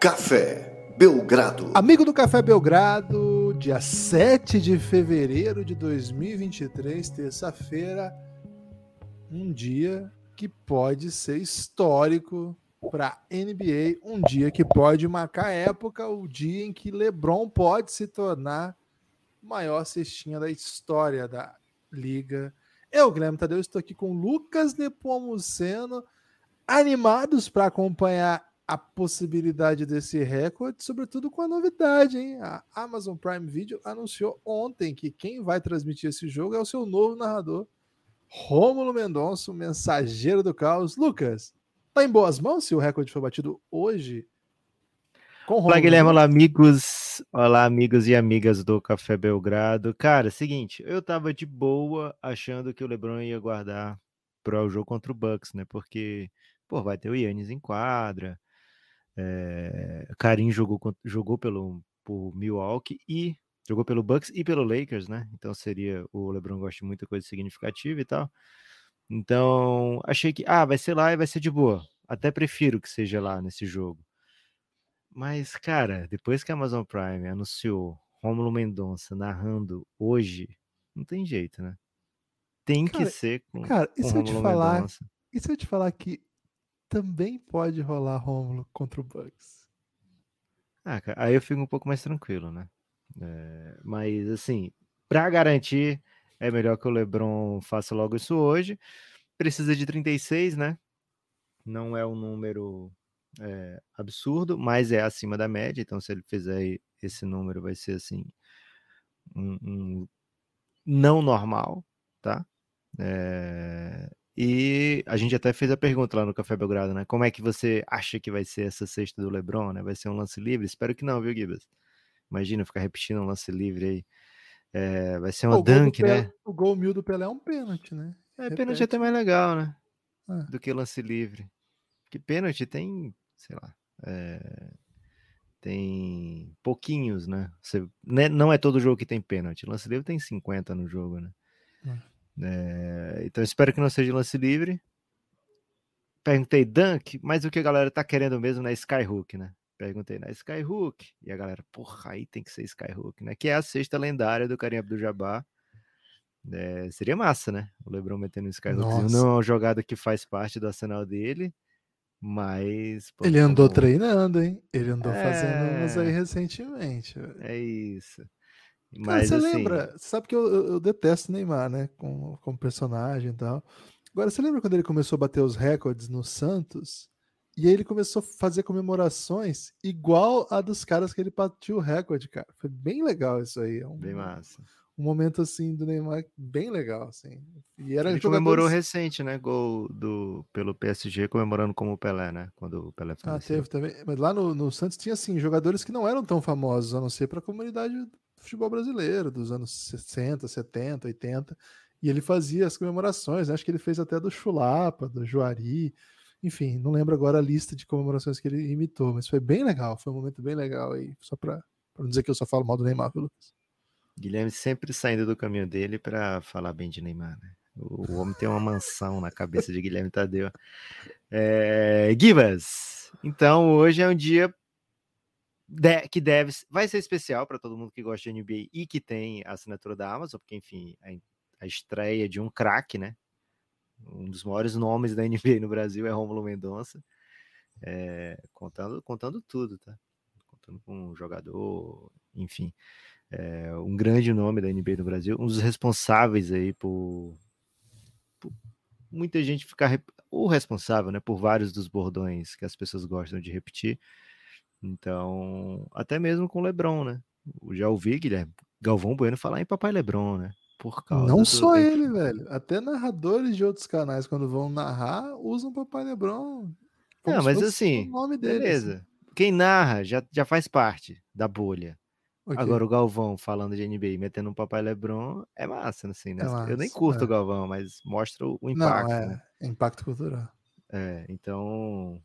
Café Belgrado. Amigo do Café Belgrado, dia 7 de fevereiro de 2023, terça-feira, um dia que pode ser histórico para NBA, um dia que pode marcar época, o dia em que LeBron pode se tornar maior cestinha da história da liga. Eu, Guilherme Tadeu, estou aqui com Lucas Nepomuceno, animados para acompanhar a possibilidade desse recorde, sobretudo com a novidade, hein? A Amazon Prime Video anunciou ontem que quem vai transmitir esse jogo é o seu novo narrador, Rômulo Mendonça, mensageiro do caos. Lucas, tá em boas mãos se o recorde for batido hoje? Olá, Guilherme, olá, amigos. Olá, amigos e amigas do Café Belgrado. Cara, seguinte, eu tava de boa achando que o LeBron ia guardar para o jogo contra o Bucks, né? Porque, pô, vai ter o Yannis em quadra, é, Karim jogou, jogou pelo por Milwaukee e jogou pelo Bucks e pelo Lakers, né? Então seria o LeBron gosta de muita coisa significativa e tal. Então achei que ah vai ser lá e vai ser de boa. Até prefiro que seja lá nesse jogo. Mas cara, depois que a Amazon Prime anunciou Romulo Mendonça narrando hoje, não tem jeito, né? Tem cara, que ser com. Cara, e se eu te falar? Mendonça. E se eu te falar que também pode rolar Rômulo contra o Bucks. Ah, aí eu fico um pouco mais tranquilo, né? É, mas assim, para garantir, é melhor que o LeBron faça logo isso hoje. Precisa de 36, né? Não é um número é, absurdo, mas é acima da média. Então, se ele fizer esse número, vai ser assim um, um não normal, tá? É, e a gente até fez a pergunta lá no Café Belgrado, né? Como é que você acha que vai ser essa sexta do LeBron, né? Vai ser um lance livre? Espero que não, viu, Gibas? Imagina ficar repetindo um lance livre aí. É, vai ser uma o dunk, né? o gol mil do Pelé é um pênalti, né? É, Repete. pênalti é até mais legal, né? Ah. Do que lance livre. Que pênalti tem, sei lá, é, tem pouquinhos, né? Você, né? Não é todo jogo que tem pênalti. Lance livre tem 50 no jogo, né? É, então espero que não seja lance livre. Perguntei Dunk, mas o que a galera tá querendo mesmo na Skyhook, né? Perguntei na Skyhook e a galera, porra, aí tem que ser Skyhook, né? Que é a sexta lendária do Karim Abdul-Jabbar. É, seria massa, né? O LeBron metendo um Skyhook. Não é uma jogada que faz parte do arsenal dele, mas. Pô, ele andou como... treinando, hein? Ele andou é... fazendo umas aí recentemente. É isso. Mas, Cara, você assim... lembra? Sabe que eu, eu, eu, detesto Neymar, né? Como, como personagem e tal. Agora, você lembra quando ele começou a bater os recordes no Santos? E aí ele começou a fazer comemorações igual a dos caras que ele bateu o recorde, cara. Foi bem legal isso aí. É um, bem massa. Um momento assim do Neymar bem legal, assim. E era ele comemorou recente, né? Gol do, pelo PSG comemorando como o Pelé, né? Quando o Pelé faleceu. Ah, teve também. Mas lá no, no Santos tinha assim, jogadores que não eram tão famosos, a não ser para a comunidade futebol brasileiro dos anos 60, 70, 80. E ele fazia as comemorações, né? acho que ele fez até do Chulapa, do Juari, enfim, não lembro agora a lista de comemorações que ele imitou, mas foi bem legal, foi um momento bem legal aí, só para não dizer que eu só falo mal do Neymar, viu, Lucas? Guilherme sempre saindo do caminho dele para falar bem de Neymar, né? O homem tem uma mansão na cabeça de Guilherme Tadeu. É, Gibas, então hoje é um dia de, que deve, vai ser especial para todo mundo que gosta de NBA e que tem a assinatura da Amazon, porque, enfim, a, a estreia de um craque, né? Um dos maiores nomes da NBA no Brasil é Romulo Mendonça, é, contando, contando tudo, tá? Contando com um jogador, enfim, é, um grande nome da NBA no Brasil, um dos responsáveis aí por, por muita gente ficar, o responsável, né, por vários dos bordões que as pessoas gostam de repetir, então, até mesmo com o Lebron, né? Eu já ouvi, Guilherme, Galvão Bueno falar em Papai Lebron, né? Por causa Não só ele, velho. Até narradores de outros canais, quando vão narrar, usam Papai Lebron. Não, mas assim, nome dele, beleza. Assim. Quem narra já, já faz parte da bolha. Okay. Agora o Galvão falando de NBA metendo um Papai Lebron é massa, assim, né? É massa, eu nem curto é. o Galvão, mas mostra o impacto. Não, é, né? impacto cultural. É, então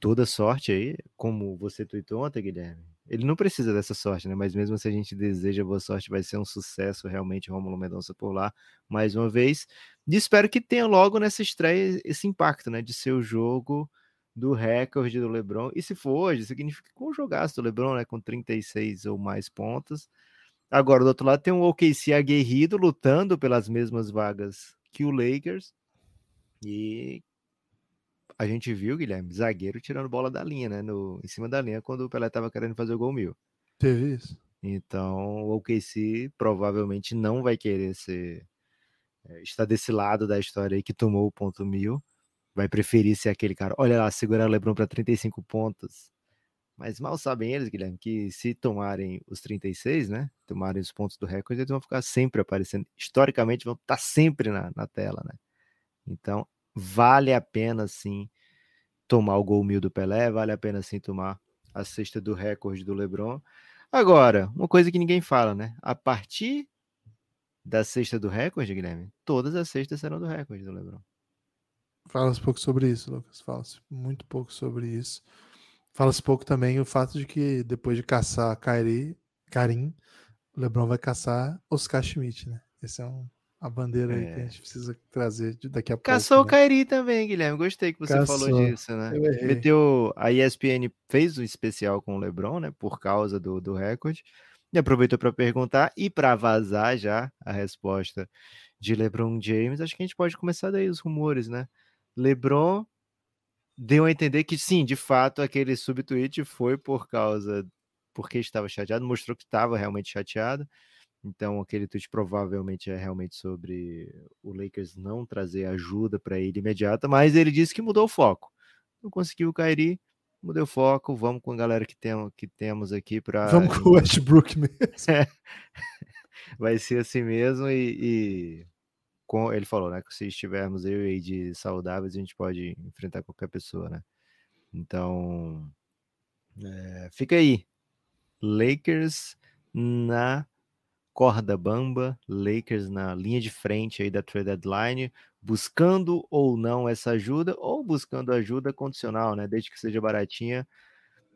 toda sorte aí, como você tweetou ontem, Guilherme. Ele não precisa dessa sorte, né? Mas mesmo se a gente deseja boa sorte, vai ser um sucesso realmente Romulo Mendonça por lá, mais uma vez. E espero que tenha logo nessa estreia esse impacto, né? De ser o jogo do recorde do LeBron. E se for hoje, significa com o jogaço do LeBron, né, com 36 ou mais pontos. Agora, do outro lado, tem um OKC aguerrido lutando pelas mesmas vagas que o Lakers. E a gente viu, Guilherme, zagueiro tirando bola da linha, né? No, em cima da linha, quando o Pelé estava querendo fazer o gol mil. Teve isso. Então, o OKC provavelmente não vai querer ser. É, estar desse lado da história aí que tomou o ponto mil. Vai preferir ser aquele cara. Olha lá, segurar o Lebron para 35 pontos. Mas mal sabem eles, Guilherme, que se tomarem os 36, né? Tomarem os pontos do recorde, eles vão ficar sempre aparecendo. Historicamente, vão estar sempre na, na tela, né? Então, vale a pena sim tomar o gol mil do Pelé, vale a pena sim tomar a cesta do recorde do LeBron. Agora, uma coisa que ninguém fala, né? A partir da cesta do recorde, Guilherme, todas as cestas serão do recorde do LeBron. Fala-se pouco sobre isso, Lucas. Fala-se muito pouco sobre isso. Fala-se pouco também o fato de que depois de caçar Kairi, Karim, o LeBron vai caçar Oscar Schmidt, né? Esse é um, a bandeira aí que a é. gente precisa trazer daqui a pouco. Caçou o né? Kairi também, Guilherme. Gostei que você Caçou. falou disso, né? Meteu. A ESPN fez um especial com o LeBron, né? Por causa do, do recorde. E aproveitou para perguntar e para vazar já a resposta de LeBron James. Acho que a gente pode começar daí os rumores, né? LeBron deu a entender que sim, de fato, aquele subtweet foi por causa porque estava chateado, mostrou que estava realmente chateado. Então, aquele tweet provavelmente é realmente sobre o Lakers não trazer ajuda para ele imediata, mas ele disse que mudou o foco. Não conseguiu o Kyrie, mudou o foco, vamos com a galera que, tem, que temos aqui para. Vamos com o Westbrook mesmo. Vai ser assim mesmo e, e, com, ele falou, né, que se estivermos eu e de saudáveis, a gente pode enfrentar qualquer pessoa, né? Então, é, fica aí. Lakers na corda bamba, Lakers na linha de frente aí da trade deadline, buscando ou não essa ajuda, ou buscando ajuda condicional, né? Desde que seja baratinha.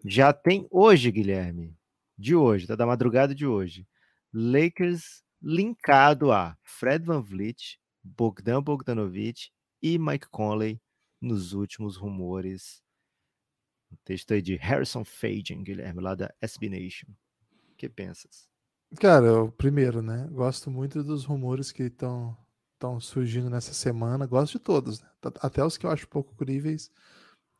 Já tem hoje, Guilherme, de hoje, tá da madrugada de hoje, Lakers linkado a Fred Van Vliet, Bogdan Bogdanovic e Mike Conley nos últimos rumores. O texto aí de Harrison Fagin, Guilherme, lá da SB Nation. O que pensas? Cara, o primeiro, né? Gosto muito dos rumores que estão estão surgindo nessa semana. Gosto de todos, né? Até os que eu acho pouco críveis,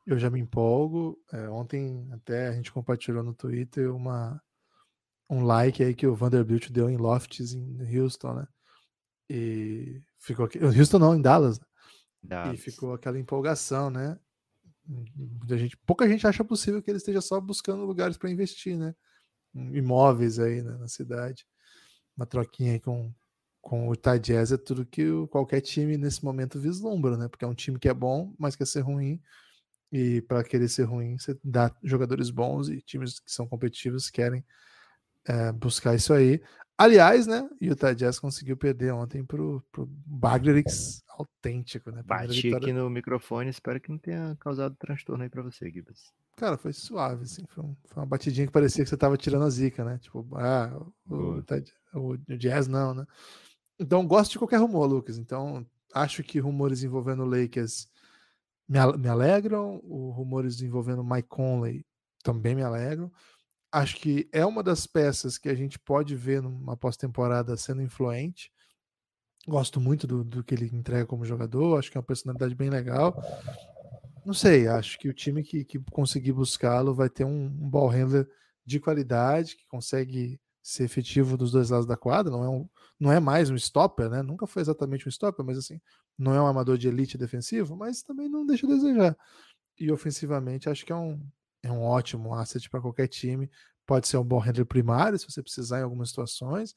eu já me empolgo. É, ontem até a gente compartilhou no Twitter uma um like aí que o Vanderbilt deu em Lofts em Houston, né? E ficou aqui, Houston não, em Dallas. Né? Dallas. E ficou aquela empolgação, né? Muita gente, pouca gente acha possível que ele esteja só buscando lugares para investir, né? Imóveis aí né, na cidade. Uma troquinha com, com o Utah é tudo que o, qualquer time nesse momento vislumbra, né? Porque é um time que é bom, mas quer ser ruim. E para querer ser ruim, você dá jogadores bons e times que são competitivos querem é, buscar isso aí. Aliás, né? Utah Jazz conseguiu perder ontem pro, pro Baglerix autêntico, né? Bati vitória... aqui no microfone, espero que não tenha causado transtorno aí para você, Gibbs. Cara, foi suave, assim. Foi, um, foi, uma batidinha que parecia que você tava tirando a zica, né? Tipo, ah, o, o, o Jazz não, né? Então, gosto de qualquer rumor, Lucas. Então, acho que rumores envolvendo o Lakers me, me alegram. O rumores envolvendo Mike Conley também me alegram. Acho que é uma das peças que a gente pode ver numa pós-temporada sendo influente. Gosto muito do, do que ele entrega como jogador. Acho que é uma personalidade bem legal. Não sei, acho que o time que, que conseguir buscá-lo vai ter um, um ball handler de qualidade, que consegue ser efetivo dos dois lados da quadra, não é, um, não é mais um stopper, né? Nunca foi exatamente um stopper, mas assim, não é um amador de elite defensivo, mas também não deixa a desejar. E ofensivamente, acho que é um, é um ótimo asset para qualquer time. Pode ser um ball handler primário, se você precisar em algumas situações,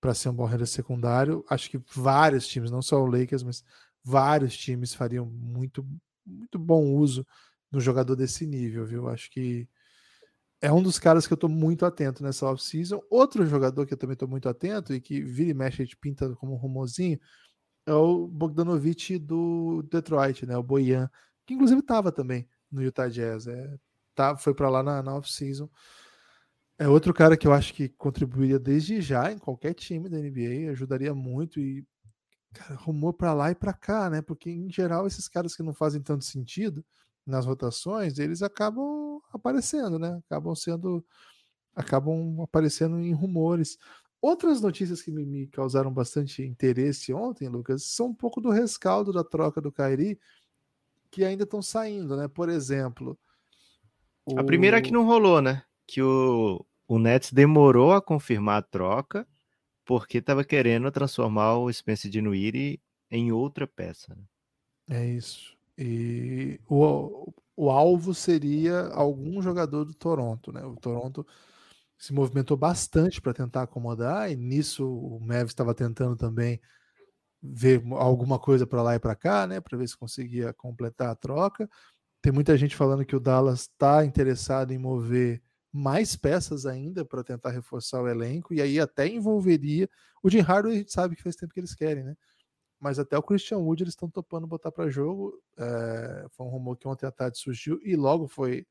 para ser um ball handler secundário. Acho que vários times, não só o Lakers, mas vários times fariam muito muito bom uso no jogador desse nível, viu? Acho que é um dos caras que eu estou muito atento nessa off-season. Outro jogador que eu também estou muito atento e que vira e mexe, a gente pinta como um rumorzinho, é o Bogdanovich do Detroit, né? O Boyan, que inclusive estava também no Utah Jazz. É, tá, foi para lá na, na off-season. É outro cara que eu acho que contribuiria desde já em qualquer time da NBA, ajudaria muito e cara, rumor para lá e para cá, né? Porque em geral esses caras que não fazem tanto sentido, nas rotações, eles acabam aparecendo, né? Acabam sendo acabam aparecendo em rumores. Outras notícias que me, me, causaram bastante interesse ontem, Lucas, são um pouco do rescaldo da troca do Kairi, que ainda estão saindo, né? Por exemplo. O... A primeira que não rolou, né? Que o, o Nets demorou a confirmar a troca porque estava querendo transformar o Spencer Dinwiddie em outra peça. Né? É isso. E o, o alvo seria algum jogador do Toronto, né? O Toronto se movimentou bastante para tentar acomodar, e nisso o Mavis estava tentando também ver alguma coisa para lá e para cá, né, para ver se conseguia completar a troca. Tem muita gente falando que o Dallas está interessado em mover mais peças ainda para tentar reforçar o elenco, e aí até envolveria. O Jim Hardaway a gente sabe que faz tempo que eles querem, né? Mas até o Christian Wood eles estão topando botar para jogo. É, foi um rumor que ontem à tarde surgiu e logo foi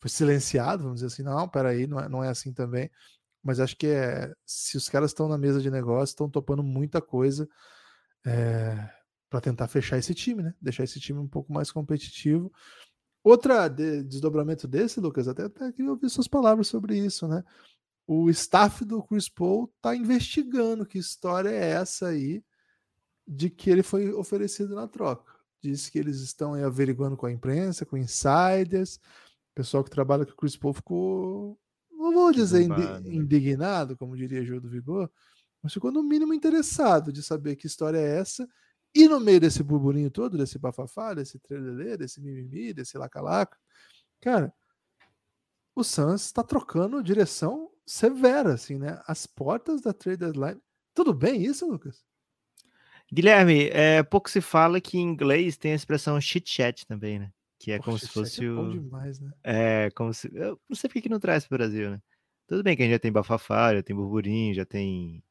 foi silenciado, vamos dizer assim, não, peraí, não é, não é assim também. Mas acho que é, se os caras estão na mesa de negócio, estão topando muita coisa é, para tentar fechar esse time, né? Deixar esse time um pouco mais competitivo. Outra de, desdobramento desse, Lucas, até, até queria ouvir suas palavras sobre isso, né? O staff do Chris Paul está investigando que história é essa aí de que ele foi oferecido na troca. Diz que eles estão averiguando com a imprensa, com insiders, pessoal que trabalha com o Chris Paul ficou, não vou dizer né? indignado, como diria Gil do Vigor, mas ficou no mínimo interessado de saber que história é essa. E no meio desse burburinho todo, desse bafafá, desse trelelê, desse mimimi, desse lacalaca, cara, o Suns está trocando direção severa, assim, né? As portas da trade deadline. Tudo bem isso, Lucas? Guilherme, é, pouco se fala que em inglês tem a expressão chit chat também, né? Que é Poxa, como se fosse é o. Demais, né? É, como se. Eu não sei por que não traz para o Brasil, né? Tudo bem que a gente já tem bafafá, já tem burburinho, já tem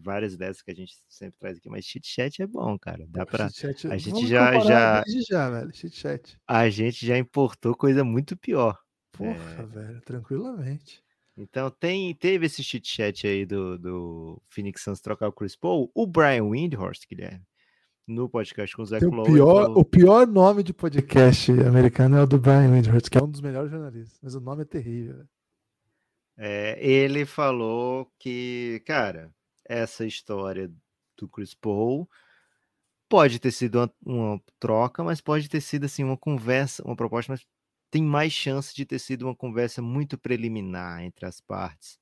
várias dessas que a gente sempre traz aqui, mas chit chat é bom, cara. Dá para a gente já já já, velho, chit chat. A gente já importou coisa muito pior. Porra, é... velho, tranquilamente. Então tem teve esse chit chat aí do, do Phoenix Suns trocar o Chris Paul, o Brian Windhorst, Guilherme no podcast com o Zé o pior, falou... o pior nome de podcast americano é o do Brian Windhorst, que é um dos melhores jornalistas, mas o nome é terrível. É, ele falou que, cara, essa história do Chris Paul pode ter sido uma, uma, troca, mas pode ter sido assim uma conversa, uma proposta, mas tem mais chance de ter sido uma conversa muito preliminar entre as partes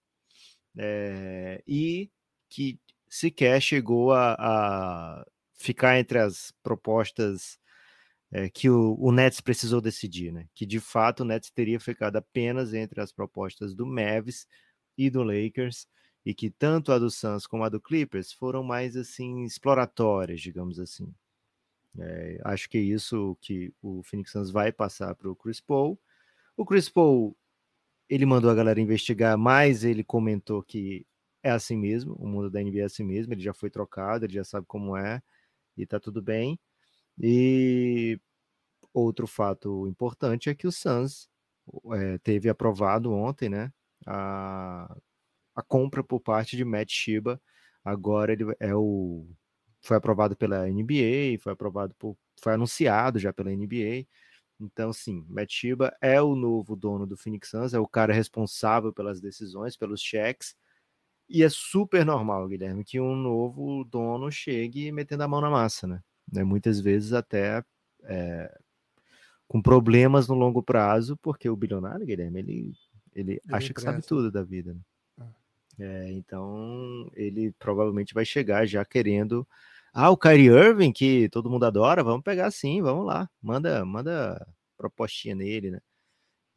é, e que sequer chegou a, a ficar entre as propostas é, que o, o, Nets precisou decidir, né? Que de fato o Nets teria ficado apenas entre as propostas do Mavs e do Lakers e que tanto a do Suns como a do Clippers foram mais assim exploratórias, digamos assim. É, acho que é isso que o Phoenix Suns vai passar para o Chris Paul. O Chris Paul ele mandou a galera investigar, mas ele comentou que é assim mesmo, o mundo da NBA é assim mesmo, ele já foi trocado, ele já sabe como é e tá tudo bem. E outro fato importante é que o Suns é, teve aprovado ontem, né, a, a compra por parte de Matt Shiba. Agora ele é o foi aprovado pela NBA, foi aprovado por foi anunciado já pela NBA. Então, sim, Matt Shiba é o novo dono do Phoenix Suns, é o cara responsável pelas decisões, pelos cheques. E é super normal, Guilherme, que um novo dono chegue metendo a mão na massa, né? né? Muitas vezes até é, com problemas no longo prazo, porque o bilionário, Guilherme, ele, ele, ele acha que sabe tudo da vida. Né? É, então, ele provavelmente vai chegar já querendo. Ah, o Kyrie Irving, que todo mundo adora, vamos pegar sim, vamos lá. Manda, manda propostinha nele, né?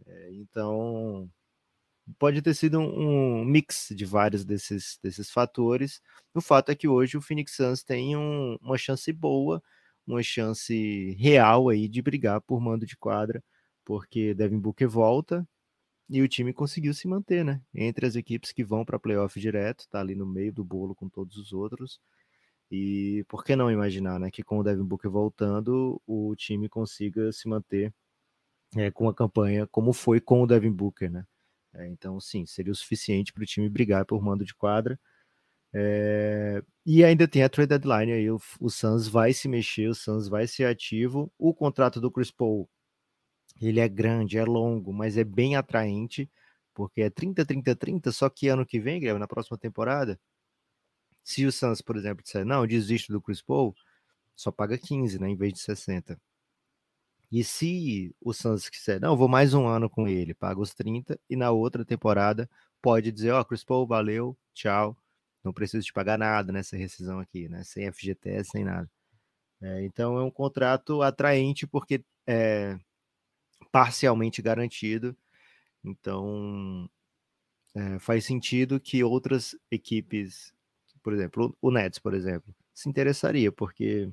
É, então, pode ter sido um, um, mix de vários desses, desses fatores. O fato é que hoje o Phoenix Suns tem um, uma chance boa, uma chance real aí de brigar por mando de quadra, porque Devin Booker volta e o time conseguiu se manter, né? Entre as equipes que vão para playoff direto, tá ali no meio do bolo com todos os outros. E por que não imaginar, né, que com o Devin Booker voltando, o time consiga se manter é, com a campanha como foi com o Devin Booker, né? É, então, sim, seria o suficiente para o time brigar por mando de quadra. É, e ainda tem a trade deadline aí, o, o Suns vai se mexer, o Suns vai ser ativo. O contrato do Chris Paul Ele é grande, é longo, mas é bem atraente, porque é 30, 30, 30, só que ano que vem, Guilherme, na próxima temporada, se o Suns, por exemplo, disser, não, desisto do Chris Paul, só paga 15, né, em vez de 60. E se o Suns quiser, não, vou mais um ano com ele, paga os 30, e na outra temporada pode dizer, ó, oh, Chris Paul, valeu, tchau, não preciso te pagar nada nessa rescisão aqui, né, sem FGTS, sem nada. É, então é um contrato atraente porque é parcialmente garantido, então é, faz sentido que outras equipes, por exemplo, o Nets, por exemplo, se interessaria, porque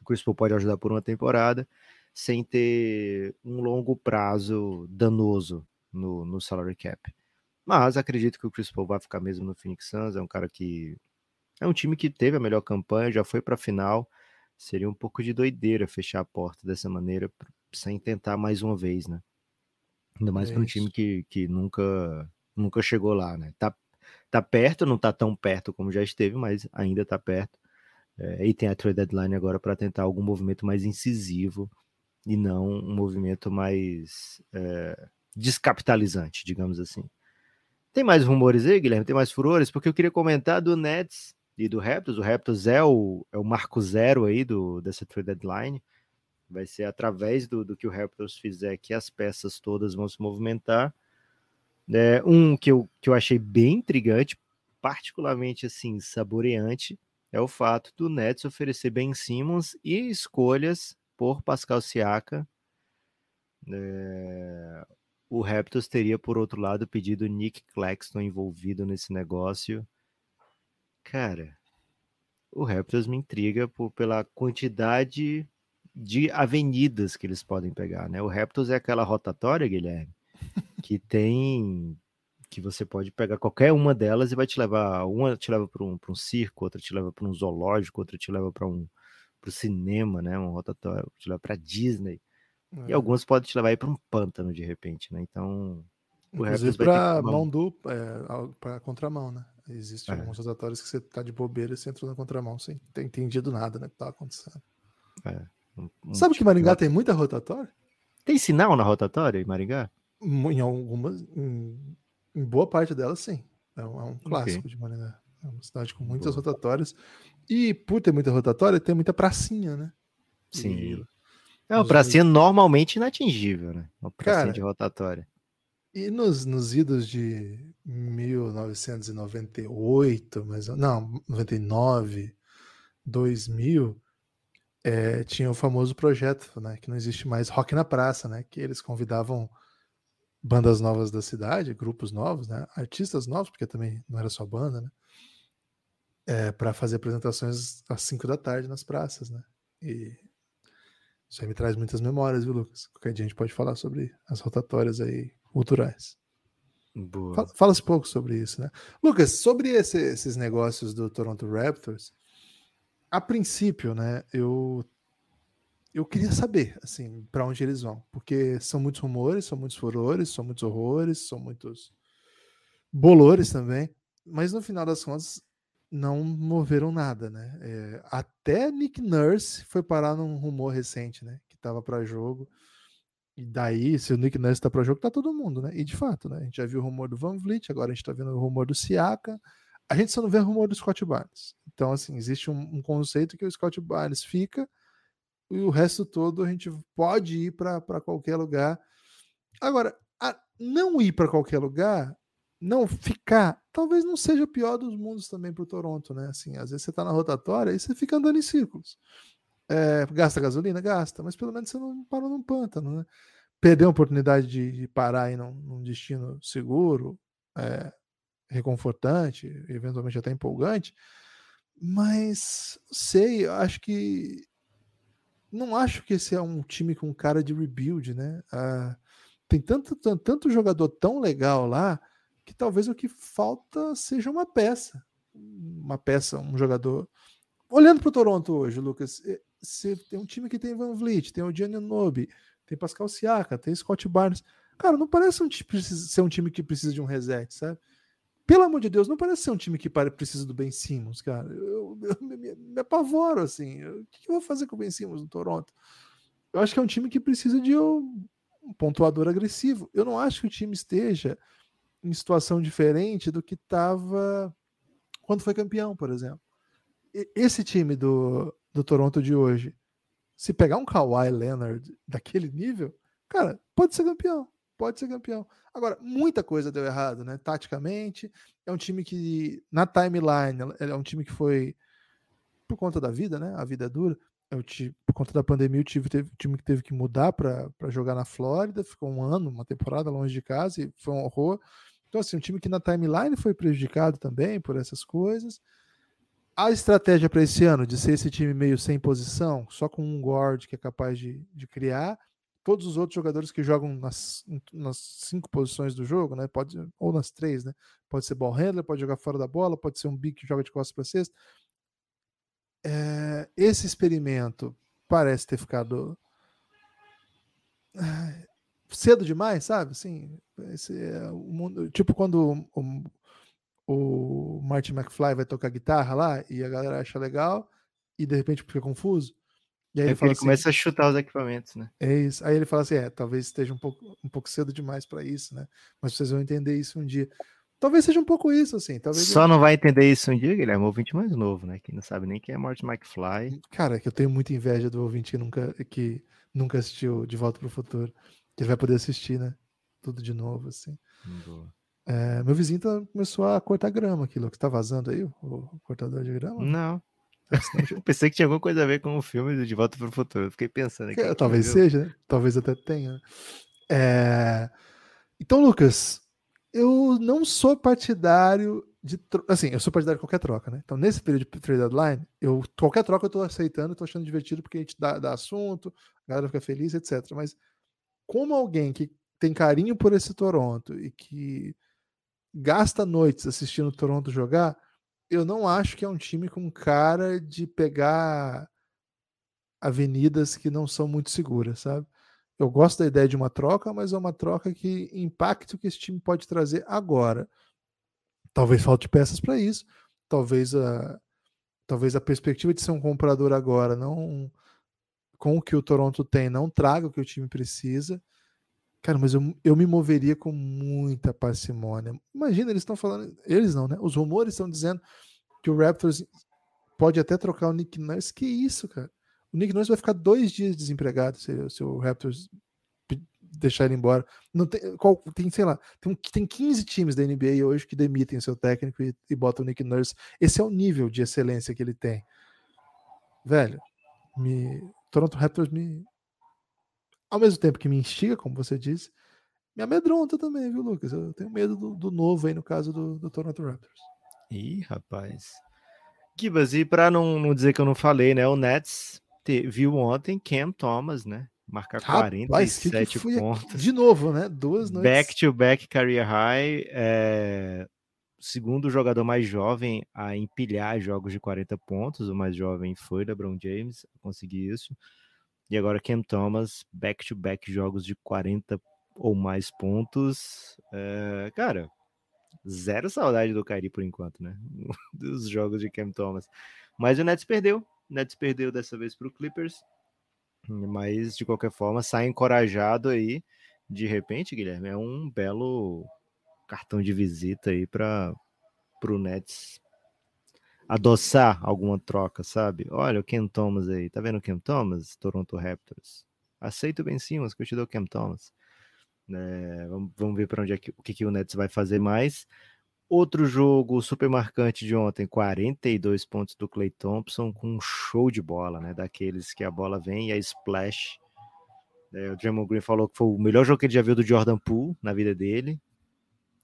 o Chris Paul pode ajudar por uma temporada sem ter um longo prazo danoso no, no salary cap. Mas acredito que o Chris Paul vai ficar mesmo no Phoenix Suns, é um cara que é um time que teve a melhor campanha, já foi para a final. Seria um pouco de doideira fechar a porta dessa maneira sem tentar mais uma vez, né? Ainda mais é para um time que, que nunca nunca chegou lá, né? Tá, tá perto, não tá tão perto como já esteve, mas ainda tá perto. É, e tem a trade deadline agora para tentar algum movimento mais incisivo e não um movimento mais é, descapitalizante, digamos assim. Tem mais rumores aí, Guilherme? Tem mais furores? Porque eu queria comentar do Nets e do Raptors. O Raptors é o, é o marco zero aí do, dessa trade deadline. Vai ser através do, do que o Raptors fizer que as peças todas vão se movimentar. É, um que eu, que eu achei bem intrigante, particularmente assim, saboreante, é o fato do Nets oferecer Ben Simmons e escolhas por Pascal Siaka. É, o Raptors teria, por outro lado, pedido Nick Claxton envolvido nesse negócio. Cara, o Raptors me intriga por, pela quantidade de avenidas que eles podem pegar, né? O Raptors é aquela rotatória, Guilherme, que tem que você pode pegar qualquer uma delas e vai te levar, uma te leva para um, um circo, outra te leva para um zoológico, outra te leva para um pro cinema, né? Um rotatório te leva para Disney. É. E algumas podem te levar para um pântano de repente, né? Então, o Inclusive para mão dupla, é, para contramão, né? Existem é. alguns rotatórios que você tá de bobeira e você entra na contramão sem ter entendido nada, né? Que tá acontecendo. É. Um, Sabe tipo que Maringá tem muita rotatória? Tem sinal na rotatória em Maringá? Em algumas, em, em boa parte delas, sim. É um, é um clássico okay. de Maringá. É uma cidade com muitas boa. rotatórias. E por ter muita rotatória, tem muita pracinha, né? Sim. E... É uma pracinha normalmente inatingível, né? Uma pracinha Cara, de rotatória. E nos, nos idos de 1998, mas não, 99, 2000, é, tinha o famoso projeto, né, que não existe mais Rock na Praça, né, que eles convidavam bandas novas da cidade, grupos novos, né, artistas novos, porque também não era só banda, né, é, para fazer apresentações às 5 da tarde nas praças, né, e isso aí me traz muitas memórias, viu, Lucas? Qualquer dia a gente pode falar sobre as rotatórias aí culturais. Fala-se pouco sobre isso, né? Lucas, sobre esse, esses negócios do Toronto Raptors, a princípio, né, eu eu queria saber, assim, para onde eles vão, porque são muitos rumores, são muitos furores, são muitos horrores, são muitos bolores também, mas no final das contas não moveram nada, né? É, até Nick Nurse foi parar num rumor recente, né, que estava para jogo. E daí, se o Nick Nurse tá para jogo, tá todo mundo, né? E de fato, né? A gente já viu o rumor do Van Vliet, agora a gente tá vendo o rumor do Siaka. A gente só não vê rumor do Scott Barnes. Então, assim, existe um, um conceito que o Scott Barnes fica e o resto todo a gente pode ir para qualquer lugar. Agora, não ir para qualquer lugar, não ficar, talvez não seja o pior dos mundos também para o Toronto, né? Assim, às vezes você tá na rotatória e você fica andando em círculos. É, gasta gasolina? Gasta, mas pelo menos você não parou num pântano, né? Perder a oportunidade de, de parar num, num destino seguro, é, reconfortante, eventualmente até empolgante, mas sei, acho que não acho que esse é um time com cara de rebuild, né? Ah, tem tanto, tanto, tanto jogador tão legal lá que talvez o que falta seja uma peça, uma peça, um jogador. Olhando para o Toronto hoje, Lucas, você tem um time que tem Van Vliet, tem o Gianni Nobi, tem Pascal Siaka, tem Scott Barnes. Cara, não parece um ser um time que precisa de um reset, sabe? Pelo amor de Deus, não parece ser um time que precisa do Ben Simmons, cara. Eu, eu, eu me, me, apavoro, assim. o que eu vou fazer com o Ben Simmons no Toronto? Eu acho que é um time que precisa de, um pontuador agressivo. Eu não acho que o time esteja em situação diferente do que estava quando foi campeão, por exemplo. Esse time do, do Toronto de hoje, se pegar um Kawhi Leonard daquele nível, cara, pode ser campeão. Pode ser campeão. Agora, muita coisa deu errado, né? Taticamente, é um time que, na timeline, é um time que foi por conta da vida, né? A vida é dura. Por conta da pandemia, o time, teve, time que teve que mudar para jogar na Flórida, ficou um ano, uma temporada longe de casa e foi um horror. Então, assim, um time que na timeline foi prejudicado também por essas coisas. A estratégia para esse ano de ser esse time meio sem posição, só com um guard que é capaz de, de criar, todos os outros jogadores que jogam nas, nas cinco posições do jogo, né? Pode, ou nas três, né? Pode ser ball handler, pode jogar fora da bola, pode ser um big que joga de costas para cesta. É, esse experimento parece ter ficado cedo demais, sabe? Assim, esse é o mundo, tipo quando o, o Martin McFly vai tocar guitarra lá e a galera acha legal e de repente fica confuso. E aí é ele, ele assim, começa a chutar os equipamentos, né? É isso. Aí ele fala assim: é, talvez esteja um pouco, um pouco cedo demais para isso, né? Mas vocês vão entender isso um dia. Talvez seja um pouco isso, assim. Talvez Só eu... não vai entender isso um dia, Guilherme, é um ouvinte mais novo, né? Que não sabe nem quem é Martin McFly. Cara, que eu tenho muita inveja do ouvinte que nunca, que nunca assistiu De Volta para o Futuro. Que ele vai poder assistir, né? Tudo de novo, assim. É, meu vizinho tá, começou a cortar grama aqui, Lucas. Tá vazando aí o, o cortador de grama? Não. Eu pensei que tinha alguma coisa a ver com o filme De Volta para o Futuro. Eu fiquei pensando aqui. É, talvez seja, né? talvez até tenha. É... Então, Lucas, eu não sou partidário de. Tro... Assim, eu sou partidário de qualquer troca, né? Então, nesse período de trade deadline, eu, qualquer troca eu tô aceitando, tô achando divertido porque a gente dá, dá assunto, a galera fica feliz, etc. Mas, como alguém que tem carinho por esse Toronto e que gasta noites assistindo o Toronto jogar, eu não acho que é um time com cara de pegar avenidas que não são muito seguras, sabe? Eu gosto da ideia de uma troca, mas é uma troca que impacta o que esse time pode trazer agora. Talvez falte peças para isso, talvez a talvez a perspectiva de ser um comprador agora não com o que o Toronto tem não traga o que o time precisa. Cara, mas eu, eu me moveria com muita parcimônia. Imagina, eles estão falando. Eles não, né? Os rumores estão dizendo que o Raptors pode até trocar o Nick Nurse. Que isso, cara? O Nick Nurse vai ficar dois dias desempregado se, se o Raptors deixar ele embora. Não tem, qual, tem sei lá, tem, tem 15 times da NBA hoje que demitem seu técnico e, e botam o Nick Nurse. Esse é o nível de excelência que ele tem. Velho, me, Toronto Raptors me, ao mesmo tempo que me instiga, como você disse, me amedronta também, viu, Lucas? Eu tenho medo do, do novo aí no caso do, do Toronto Raptors. Ih, rapaz. Gibas, e para não, não dizer que eu não falei, né? O Nets te, viu ontem Cam Thomas, né? Marcar rapaz, 47 que que pontos. De novo, né? Duas noites. Back to back career high. É... Segundo jogador mais jovem a empilhar jogos de 40 pontos, o mais jovem foi LeBron James, consegui isso. E agora Cam Thomas, back-to-back jogos de 40 ou mais pontos. É, cara, zero saudade do Kyrie por enquanto, né? Dos jogos de Cam Thomas. Mas o Nets perdeu. O Nets perdeu dessa vez para o Clippers. Mas, de qualquer forma, sai encorajado aí. De repente, Guilherme, é um belo cartão de visita aí para o Nets adoçar alguma troca, sabe? Olha o Ken Thomas aí, tá vendo o Ken Thomas? Toronto Raptors. Aceito bem sim, mas que eu te dou o Ken Thomas. É, vamos, vamos, ver para onde é que, o que, que o Nets vai fazer mais. Outro jogo super marcante de ontem, 42 pontos do Clay Thompson, com um show de bola, né? Daqueles que a bola vem e a splash. É, o Draymond Green falou que foi o melhor jogo que ele já viu do Jordan Poole na vida dele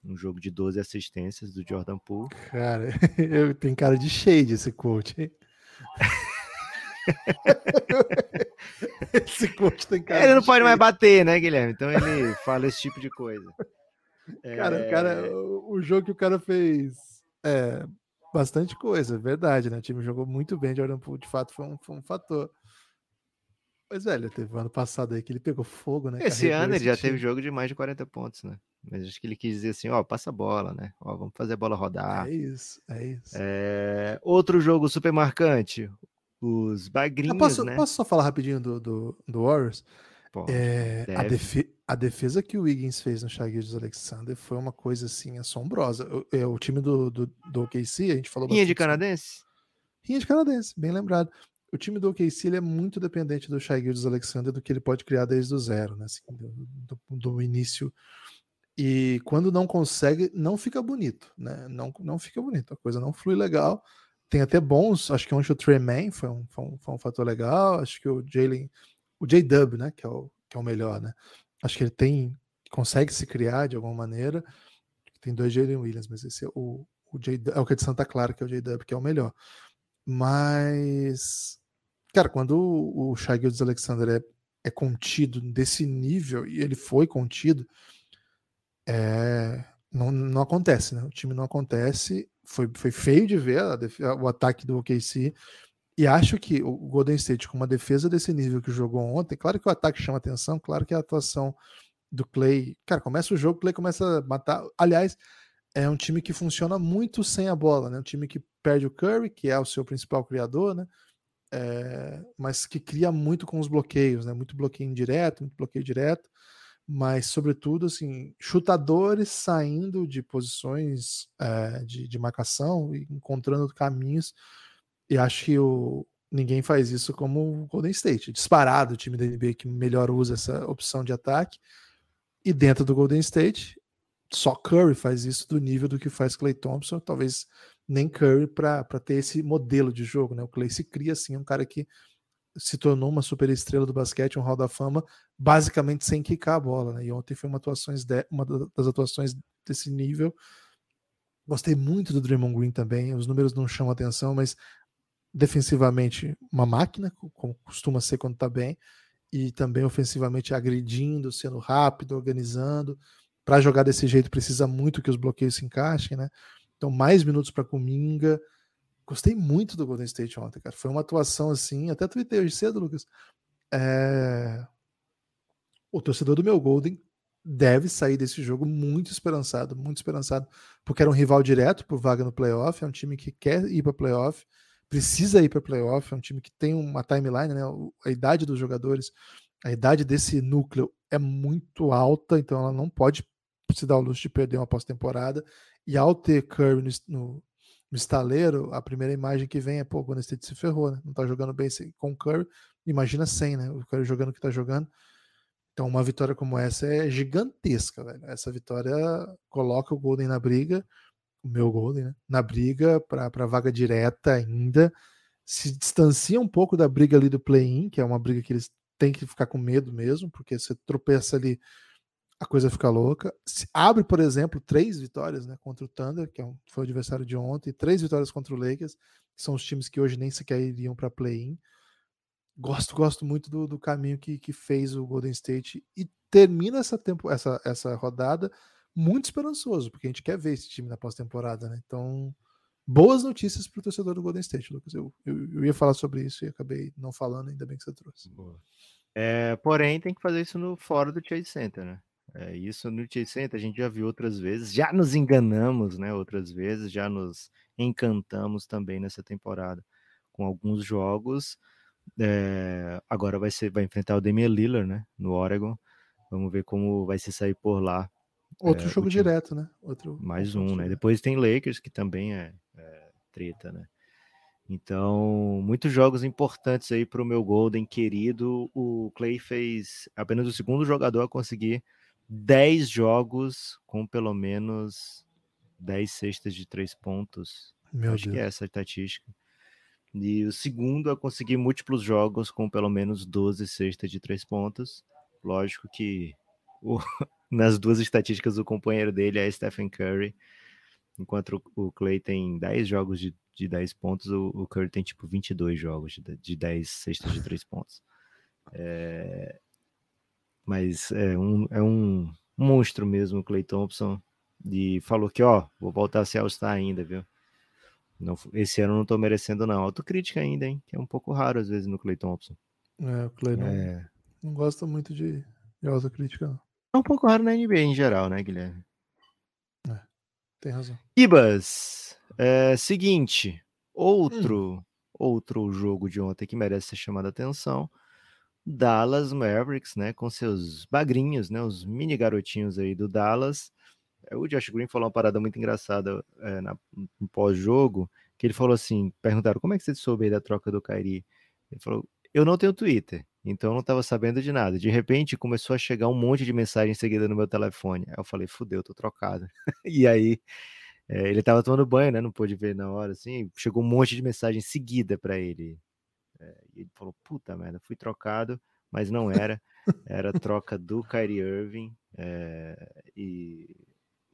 um jogo de 12 assistências do Jordan Poole. Cara, eu tenho cara de shade esse coach, hein? esse coach tem cara. Ele não pode shade. mais bater, né, Guilherme? Então ele fala esse tipo de coisa. Cara, é... cara, o jogo que o cara fez é bastante coisa, verdade, né? O time jogou muito bem, Jordan Poole, de fato, foi um, foi um fator. Mas, velho, teve ano passado aí que ele pegou fogo, né? Esse ano ele já time. teve jogo de mais de 40 pontos, né? Mas acho que ele quis dizer assim, ó, passa a bola, né? Ó, vamos fazer a bola rodar. É isso, é isso. É... Outro jogo super marcante, os bagrinhos, posso, né? Posso só falar rapidinho do, do, do Warriors? Pode, é, a, defe a defesa que o Wiggins fez no Shagiris Alexander foi uma coisa assim assombrosa. O, é, o time do, do, do OKC, a gente falou Rinha de canadense? Rinha de canadense, bem lembrado. O time do OKC ele é muito dependente do Shagiris Alexander, do que ele pode criar desde o zero, né? Assim, do, do, início. E quando não consegue, não fica bonito, né? Não, não fica bonito, a coisa não flui legal. Tem até bons, acho que ontem o Trey Man foi um, foi um, foi um fator legal, acho que o Jalen, o J-Dub, né? Que é o, que é o melhor, né? Acho que ele tem consegue se criar de alguma maneira. Tem dois Jalen Williams, mas esse é o, o J, é o que é de Santa Clara, que é o J-Dub, que é o melhor. Mas, cara, quando o, Shai Alexander é, é contido desse nível, e ele foi contido, é, não, não acontece, né? O time não acontece. Foi, foi feio de ver a, o ataque do OKC. E acho que o Golden State, com uma defesa desse nível que jogou ontem, claro que o ataque chama atenção, claro que a atuação do Clay. Cara, começa o jogo, o Clay começa a matar. Aliás, é um time que funciona muito sem a bola, né? Um time que perde o Curry, que é o seu principal criador, né? É, mas que cria muito com os bloqueios, né? Muito bloqueio indireto, muito bloqueio direto, mas sobretudo assim, chutadores saindo de posições é, de, de marcação e encontrando caminhos e acho que o, ninguém faz isso como o Golden State. Disparado o time da NBA que melhor usa essa opção de ataque. E dentro do Golden State, só Curry faz isso do nível do que faz Clay Thompson. Talvez nem Curry para ter esse modelo de jogo. Né? O Clay se cria assim, um cara que se tornou uma super estrela do basquete, um hall da fama, basicamente sem quicar a bola. Né? E ontem foi uma, atuações de, uma das atuações desse nível. Gostei muito do Draymond Green também. Os números não chamam atenção, mas defensivamente uma máquina, como costuma ser quando está bem, e também ofensivamente agredindo, sendo rápido, organizando. Para jogar desse jeito precisa muito que os bloqueios se encaixem, né? Então, mais minutos para Cominga. Gostei muito do Golden State ontem, cara. Foi uma atuação assim, até tuitei hoje cedo, Lucas. É... O torcedor do meu Golden deve sair desse jogo muito esperançado, muito esperançado, porque era um rival direto por vaga no playoff, é um time que quer ir para playoff precisa ir para playoff, é um time que tem uma timeline, né? A idade dos jogadores, a idade desse núcleo é muito alta, então ela não pode se dar o luxo de perder uma pós-temporada. E ao ter Curry no, no, no, estaleiro, a primeira imagem que vem é, pô, quando State se ferrou, né? Não tá jogando bem com Curry, imagina sem, né? O Curry jogando o que tá jogando. Então, uma vitória como essa é gigantesca, velho. Essa vitória coloca o Golden na briga o meu Golden, né? na briga para vaga direta ainda. Se distancia um pouco da briga ali do play-in, que é uma briga que eles têm que ficar com medo mesmo, porque você tropeça ali, a coisa fica louca. Se abre, por exemplo, três vitórias né, contra o Thunder, que é foi o adversário de ontem, três vitórias contra o Lakers, que são os times que hoje nem sequer iriam para play-in. Gosto, gosto muito do, do caminho que, que fez o Golden State e termina essa, tempo, essa, essa rodada muito esperançoso, porque a gente quer ver esse time na pós-temporada, né? Então, boas notícias para o torcedor do Golden State, Lucas. Eu, eu, eu, ia falar sobre isso e acabei não falando, ainda bem que você trouxe. É, porém, tem que fazer isso no fora do Chase Center, né? É, isso no Chase Center a gente já viu outras vezes, já nos enganamos, né? Outras vezes, já nos encantamos também nessa temporada com alguns jogos. É, agora vai ser, vai enfrentar o Damian Lillard, né? No Oregon. Vamos ver como vai se sair por lá Outro é, jogo direto, né? Outro, mais um, né? Depois tem Lakers, que também é, é treta, né? Então, muitos jogos importantes aí para o meu Golden querido. O Clay fez apenas o segundo jogador a conseguir 10 jogos com pelo menos 10 cestas de 3 pontos. Meu Acho Deus. que é essa a estatística. E o segundo a conseguir múltiplos jogos com pelo menos 12 cestas de 3 pontos. Lógico que o, nas duas estatísticas, o companheiro dele é Stephen Curry. Enquanto o Clay tem 10 jogos de, de 10 pontos, o, o Curry tem tipo 22 jogos de, de 10 cestas de 3 pontos. É, mas é um, é um monstro mesmo o Clay Thompson. E falou que, ó, vou voltar a ser All-Star ainda, viu? Não, esse ano não tô merecendo, não. Autocrítica ainda, hein? Que é um pouco raro às vezes no Clay Thompson. É, o Clay não, é... não gosta muito de, de autocrítica, não. É um pouco raro na NBA em geral, né, Guilherme? É, tem razão. Ibas, é, seguinte, outro, hum. outro jogo de ontem que merece ser chamado a atenção Dallas Mavericks, né, com seus bagrinhos, né, os mini garotinhos aí do Dallas. É, o Josh Green falou uma parada muito engraçada é, na, no pós-jogo, que ele falou assim, perguntaram, como é que você soube da troca do Kyrie? Ele falou, eu não tenho Twitter, então eu não estava sabendo de nada. De repente começou a chegar um monte de mensagem em seguida no meu telefone. Aí eu falei, fudeu, tô trocado. e aí é, ele estava tomando banho, né? Não pôde ver na hora, assim. Chegou um monte de mensagem seguida para ele. É, e ele falou, puta merda, fui trocado, mas não era. Era troca do Kyrie Irving. É, e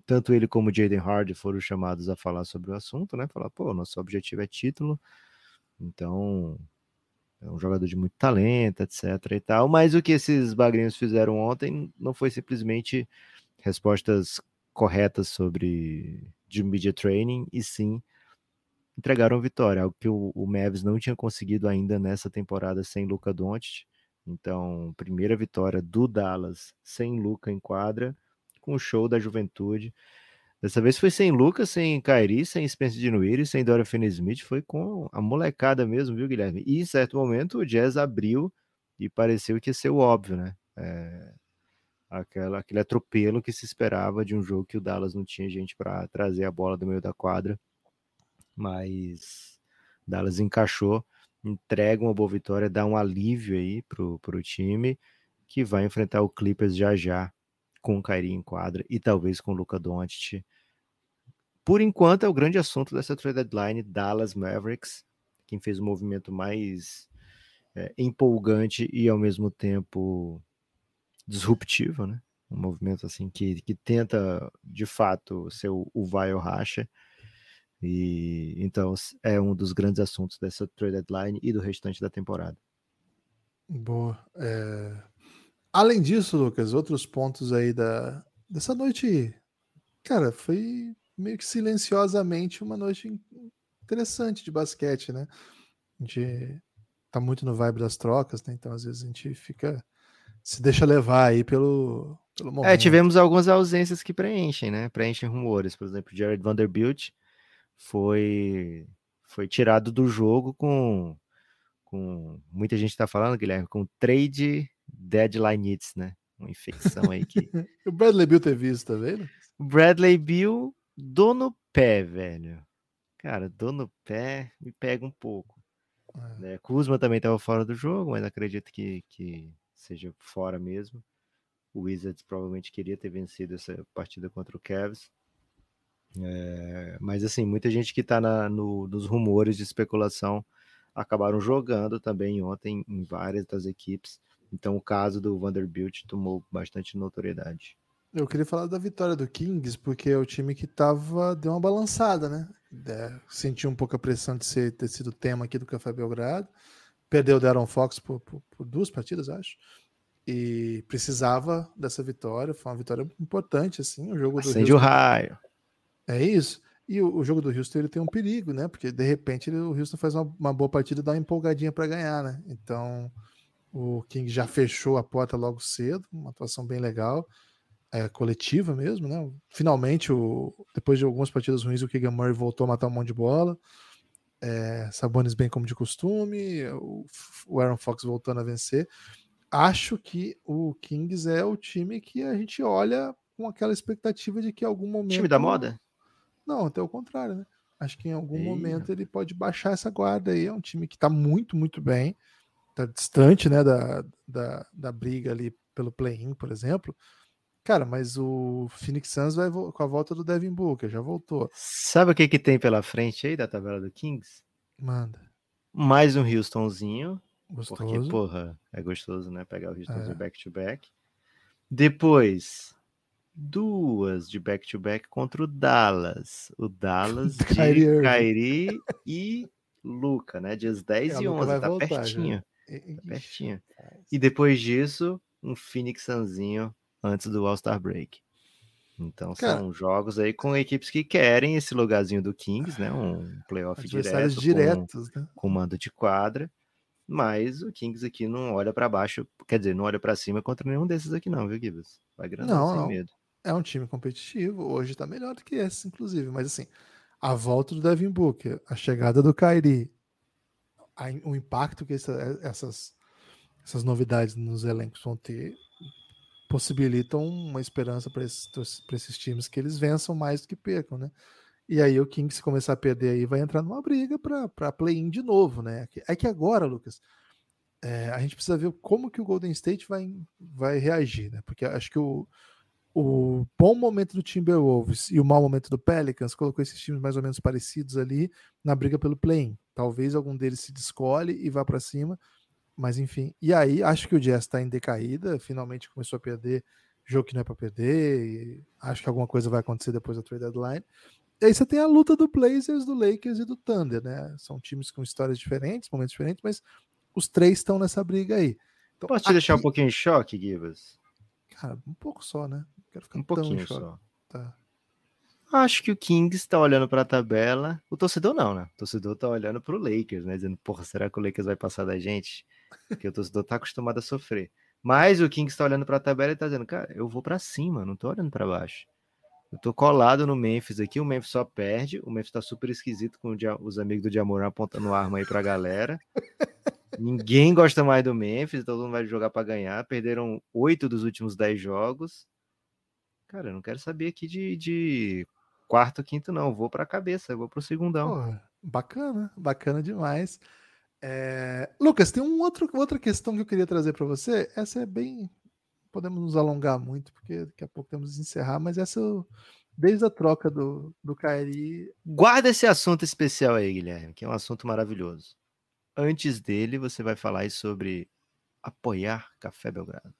tanto ele como Jaden Hardy foram chamados a falar sobre o assunto, né? Falar, pô, nosso objetivo é título. Então, é um jogador de muito talento, etc e tal. Mas o que esses bagrinhos fizeram ontem não foi simplesmente respostas corretas sobre de media training, e sim entregaram vitória, algo que o, o Mavs não tinha conseguido ainda nessa temporada sem Luca Doncic. Então, primeira vitória do Dallas sem Luca em quadra, com o show da juventude. Dessa vez foi sem Lucas, sem Kairi, sem Spencer Dinwiddie, sem Dora Finney-Smith, foi com a molecada mesmo, viu, Guilherme? E em certo momento o Jazz abriu e pareceu que ia ser o óbvio, né? É, aquela, aquele atropelo que se esperava de um jogo que o Dallas não tinha gente para trazer a bola do meio da quadra, mas Dallas encaixou, entrega uma boa vitória, dá um alívio aí pro, pro time que vai enfrentar o Clippers já já com o Kairi em quadra e talvez com o Luca Doncic. Por enquanto é o grande assunto dessa trade deadline, Dallas Mavericks, quem fez o movimento mais é, empolgante e ao mesmo tempo disruptivo, né? Um movimento assim que, que tenta de fato ser o, o vai ou racha. E então é um dos grandes assuntos dessa trade deadline e do restante da temporada. Boa. É... Além disso, Lucas, outros pontos aí da, dessa noite, cara, foi meio que silenciosamente uma noite interessante de basquete, né? A gente tá muito no vibe das trocas, né? Então às vezes a gente fica se deixa levar aí pelo, pelo é, momento. É, tivemos algumas ausências que preenchem, né? Preenchem rumores, por exemplo, Jared Vanderbilt foi foi tirado do jogo com com muita gente está falando, Guilherme, com trade deadline hits, né? Uma infecção aí que. o Bradley Bill ter visto, tá vendo? O Bradley Bill dou no pé, velho. Cara, dou no pé me pega um pouco. É. Né? Kuzma também estava fora do jogo, mas acredito que, que seja fora mesmo. O Wizards provavelmente queria ter vencido essa partida contra o Cavs. É, mas assim, muita gente que está no, nos rumores de especulação acabaram jogando também ontem em várias das equipes. Então o caso do Vanderbilt tomou bastante notoriedade. Eu queria falar da vitória do Kings, porque é o time que tava, deu uma balançada, né? É, sentiu um pouco a pressão de ser, ter sido tema aqui do Café Belgrado. Perdeu o Darren Fox por, por, por, duas partidas, acho. E precisava dessa vitória. Foi uma vitória importante, assim. O jogo Acende do Houston, o raio. É isso. E o, o, jogo do Houston ele tem um perigo, né? Porque de repente ele, o Houston faz uma, uma boa partida e dá uma empolgadinha para ganhar, né? Então o King já fechou a porta logo cedo, uma atuação bem legal, é, coletiva mesmo, né? Finalmente, o, depois de algumas partidas ruins, o Keegan Murray voltou a matar um monte de bola. É, Sabonis bem como de costume, o, o Aaron Fox voltando a vencer. Acho que o Kings é o time que a gente olha com aquela expectativa de que em algum momento. Time da moda? Não, até o contrário, né? Acho que em algum momento ele pode baixar essa guarda aí. É um time que está muito, muito bem tá distante, né, da, da, da briga ali pelo play-in, por exemplo. Cara, mas o Phoenix Suns vai com a volta do Devin Booker, já voltou. Sabe o que que tem pela frente aí da tabela do Kings? Manda. Mais um Houstonzinho. Gostoso. Porque, porra, é gostoso, né? Pegar o Houston é. back-to-back. Depois, duas de back-to-back -back contra o Dallas. O Dallas de Kyrie e Luca, né? Dias 10 é, e 11, tá voltar, pertinho. Já. Tá pertinho. E depois disso, um Phoenix Sunzinho antes do All-Star Break. Então Cara, são jogos aí com equipes que querem esse lugarzinho do Kings, né? Um playoff direto, diretos, com, né? com mando de quadra. Mas o Kings aqui não olha para baixo, quer dizer, não olha para cima contra nenhum desses aqui não, viu, Gibbs? Vai grande sem não. medo. É um time competitivo, hoje tá melhor do que esse, inclusive, mas assim, a volta do Devin Booker, a chegada do Kyrie, a, o impacto que essa, essas, essas novidades nos elencos vão ter, possibilitam uma esperança para esses, esses times que eles vençam mais do que percam, né? E aí o King, se começar a perder aí, vai entrar numa briga para play-in de novo, né? É que agora, Lucas, é, a gente precisa ver como que o Golden State vai, vai reagir, né? Porque acho que o, o bom momento do Timberwolves e o mau momento do Pelicans colocou esses times mais ou menos parecidos ali na briga pelo play-in. Talvez algum deles se descole e vá para cima, mas enfim. E aí, acho que o Jazz está em decaída, finalmente começou a perder jogo que não é para perder, acho que alguma coisa vai acontecer depois da trade deadline. E aí você tem a luta do Blazers, do Lakers e do Thunder, né? São times com histórias diferentes, momentos diferentes, mas os três estão nessa briga aí. Então, Posso te aqui... deixar um pouquinho em choque, Givas? Cara, um pouco só, né? Quero ficar um pouquinho só. Tá. Acho que o Kings está olhando para a tabela. O torcedor não, né? O torcedor está olhando para o Lakers, né? Dizendo, porra, será que o Lakers vai passar da gente? Porque o torcedor está acostumado a sofrer. Mas o Kings está olhando para a tabela e está dizendo, cara, eu vou para cima, não estou olhando para baixo. Eu tô colado no Memphis aqui, o Memphis só perde. O Memphis tá super esquisito com os amigos do Diamorã apontando arma aí pra galera. Ninguém gosta mais do Memphis, todo mundo vai jogar para ganhar. Perderam oito dos últimos dez jogos. Cara, eu não quero saber aqui de, de quarto, quinto, não. vou para a cabeça, eu vou pro segundão. Pô, bacana, bacana demais. É... Lucas, tem um outro, outra questão que eu queria trazer para você. Essa é bem podemos nos alongar muito, porque daqui a pouco temos que encerrar, mas essa desde a troca do, do Kairi. Guarda esse assunto especial aí, Guilherme, que é um assunto maravilhoso. Antes dele, você vai falar sobre apoiar Café Belgrado.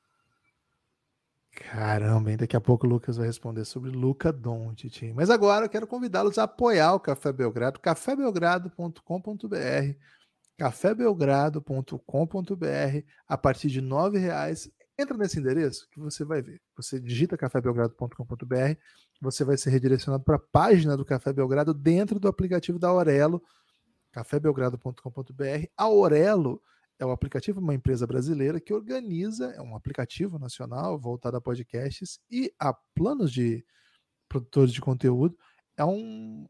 Caramba, hein? daqui a pouco o Lucas vai responder sobre Luca Doncic. Mas agora eu quero convidá-los a apoiar o Café Belgrado, cafébelgrado.com.br, cafébelgrado.com.br, a partir de R$ reais Entra nesse endereço que você vai ver. Você digita cafébelgrado.com.br, você vai ser redirecionado para a página do Café Belgrado dentro do aplicativo da Aurelo, cafébelgrado.com.br. A Aurelo é o aplicativo, uma empresa brasileira que organiza, é um aplicativo nacional voltado a podcasts e a planos de produtores de conteúdo. É um,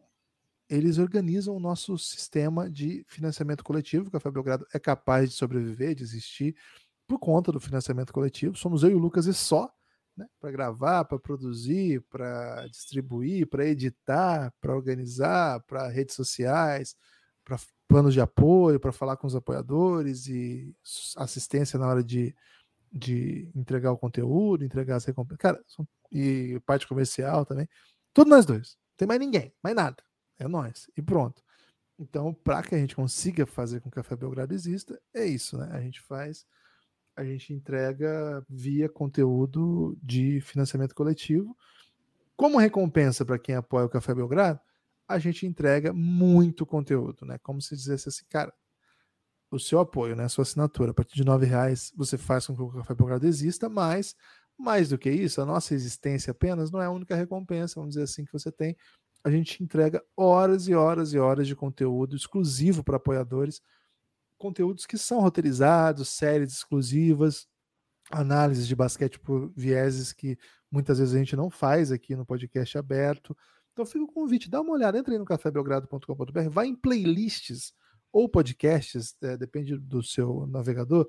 eles organizam o nosso sistema de financiamento coletivo. O Café Belgrado é capaz de sobreviver, de existir por conta do financiamento coletivo. Somos eu e o Lucas e só, né, para gravar, para produzir, para distribuir, para editar, para organizar, para redes sociais, para planos de apoio, para falar com os apoiadores e assistência na hora de, de entregar o conteúdo, entregar as recompensas. Cara, e parte comercial também. Tudo nós dois. Não tem mais ninguém, mais nada. É nós. E pronto. Então, para que a gente consiga fazer com que a Café Belgrado exista, é isso, né? A gente faz a gente entrega via conteúdo de financiamento coletivo. Como recompensa para quem apoia o Café Belgrado, a gente entrega muito conteúdo, né? Como se dissesse assim, cara, o seu apoio, né? A sua assinatura, a partir de nove reais você faz com que o Café Belgrado exista, mas mais do que isso, a nossa existência apenas não é a única recompensa, vamos dizer assim, que você tem. A gente entrega horas e horas e horas de conteúdo exclusivo para apoiadores conteúdos que são roteirizados, séries exclusivas, análises de basquete por vieses que muitas vezes a gente não faz aqui no podcast aberto. Então fica o convite, dá uma olhada, entra aí no cafébelgrado.com.br, vai em playlists ou podcasts, é, depende do seu navegador,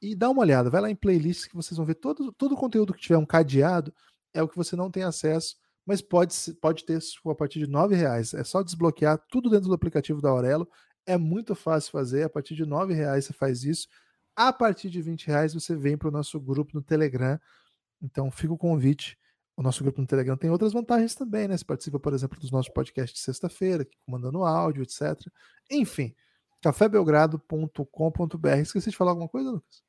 e dá uma olhada, vai lá em playlists que vocês vão ver todo, todo o conteúdo que tiver um cadeado é o que você não tem acesso, mas pode, pode ter a partir de R$ reais. É só desbloquear tudo dentro do aplicativo da Aurelo é muito fácil fazer. A partir de R$ reais você faz isso. A partir de R$ reais você vem para o nosso grupo no Telegram. Então fica o convite. O nosso grupo no Telegram tem outras vantagens também, né? Você participa, por exemplo, dos nossos podcasts de sexta-feira, mandando áudio, etc. Enfim, cafébelgrado.com.br. Esqueci de falar alguma coisa, Lucas?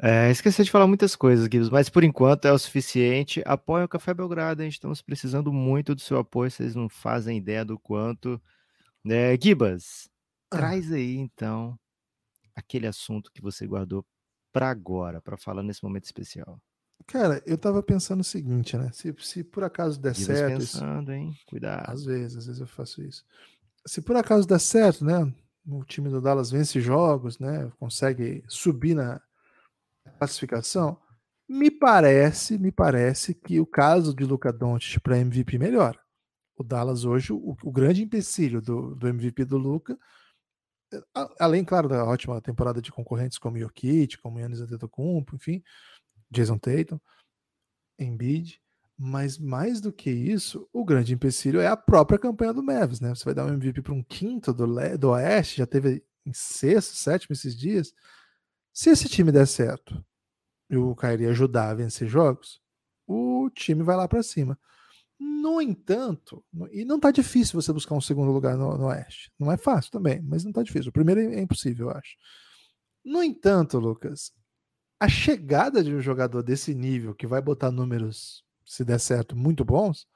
É, esqueci de falar muitas coisas, Guilherme, mas por enquanto é o suficiente. Apoie o Café Belgrado, a gente estamos precisando muito do seu apoio, vocês não fazem ideia do quanto. É, Gibas, ah. traz aí então aquele assunto que você guardou para agora, para falar nesse momento especial. Cara, eu tava pensando o seguinte, né? Se, se por acaso der Gibas certo. pensando, hein? Cuidado. Às vezes, às vezes eu faço isso. Se por acaso der certo, né? O time do Dallas vence jogos, né? Consegue subir na classificação. Me parece, me parece que o caso de Luca Doncic para MVP melhora o Dallas hoje, o, o grande empecilho do, do MVP do Luca além, claro, da ótima temporada de concorrentes como Jokic, como Yannis Antetokounmpo, enfim, Jason Tatum, Embiid, mas mais do que isso, o grande empecilho é a própria campanha do Mavis, né? Você vai dar um MVP para um quinto do, do Oeste, já teve em sexto, sétimo esses dias. Se esse time der certo e o Kyrie ajudar a vencer jogos, o time vai lá para cima. No entanto, e não tá difícil você buscar um segundo lugar no, no Oeste. Não é fácil também, mas não tá difícil. O primeiro é, é impossível, eu acho. No entanto, Lucas, a chegada de um jogador desse nível que vai botar números, se der certo, muito bons,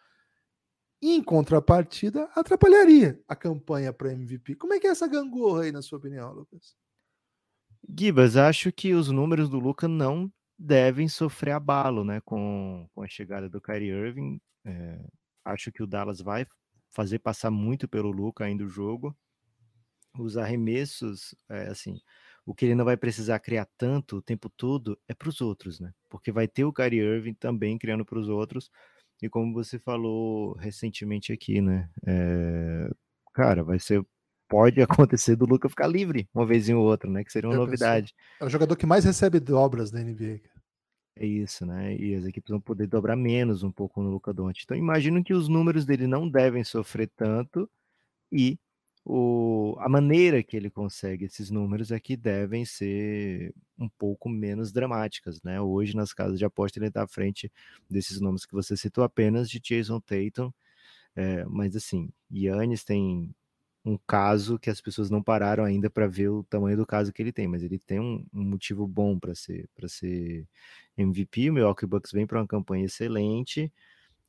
em contrapartida, atrapalharia a campanha para MVP. Como é que é essa gangorra aí, na sua opinião, Lucas? Gibas, acho que os números do Luca não devem sofrer abalo, né, com, com a chegada do Kyrie Irving. É, acho que o Dallas vai fazer passar muito pelo Luca ainda o jogo. Os arremessos, é, assim, o que ele não vai precisar criar tanto o tempo todo é para os outros, né? Porque vai ter o Kyrie Irving também criando para os outros. E como você falou recentemente aqui, né? É, cara, vai ser pode acontecer do Luca ficar livre uma vez em outra, né? Que seria uma Eu novidade. Pensei. É o jogador que mais recebe dobras da NBA. É isso, né? E as equipes vão poder dobrar menos um pouco no Luca Doncic. Então imagino que os números dele não devem sofrer tanto e o, a maneira que ele consegue esses números é que devem ser um pouco menos dramáticas, né? Hoje nas casas de aposta ele está à frente desses nomes que você citou apenas de Jason Tatum, é, mas assim, Yannis tem um caso que as pessoas não pararam ainda para ver o tamanho do caso que ele tem, mas ele tem um, um motivo bom para ser para ser MVP. O Milwaukee Bucks vem para uma campanha excelente.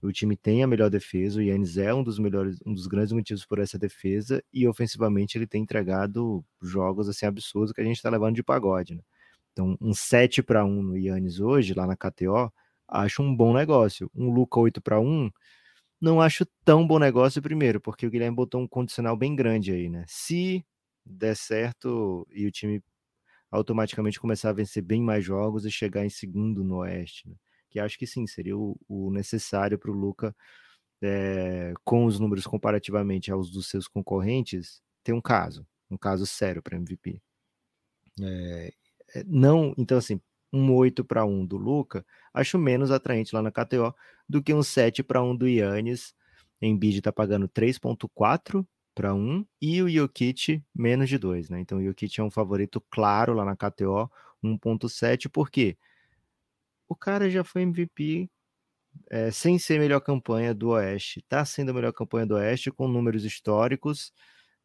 O time tem a melhor defesa. O Yannis é um dos melhores, um dos grandes motivos por essa defesa e ofensivamente ele tem entregado jogos assim absurdos que a gente está levando de pagode. Né? Então, um 7 para 1 no Yannis hoje lá na KTO, acho um bom negócio. Um Luca 8 para 1 não acho tão bom negócio primeiro, porque o Guilherme botou um condicional bem grande aí, né? Se der certo e o time automaticamente começar a vencer bem mais jogos e chegar em segundo no Oeste, né? Que acho que sim, seria o, o necessário para o Luca, é, com os números comparativamente aos dos seus concorrentes, ter um caso, um caso sério para MVP. É, não, então assim, um 8 para 1 do Luca, acho menos atraente lá na KTO do que um 7 para 1 do Yannis. Embiid está pagando 3.4 para 1 e o Jokic menos de 2, né? Então o Jokic é um favorito claro lá na KTO, 1.7, por quê? O cara já foi MVP é, sem ser melhor campanha do Oeste. Tá sendo a melhor campanha do Oeste com números históricos,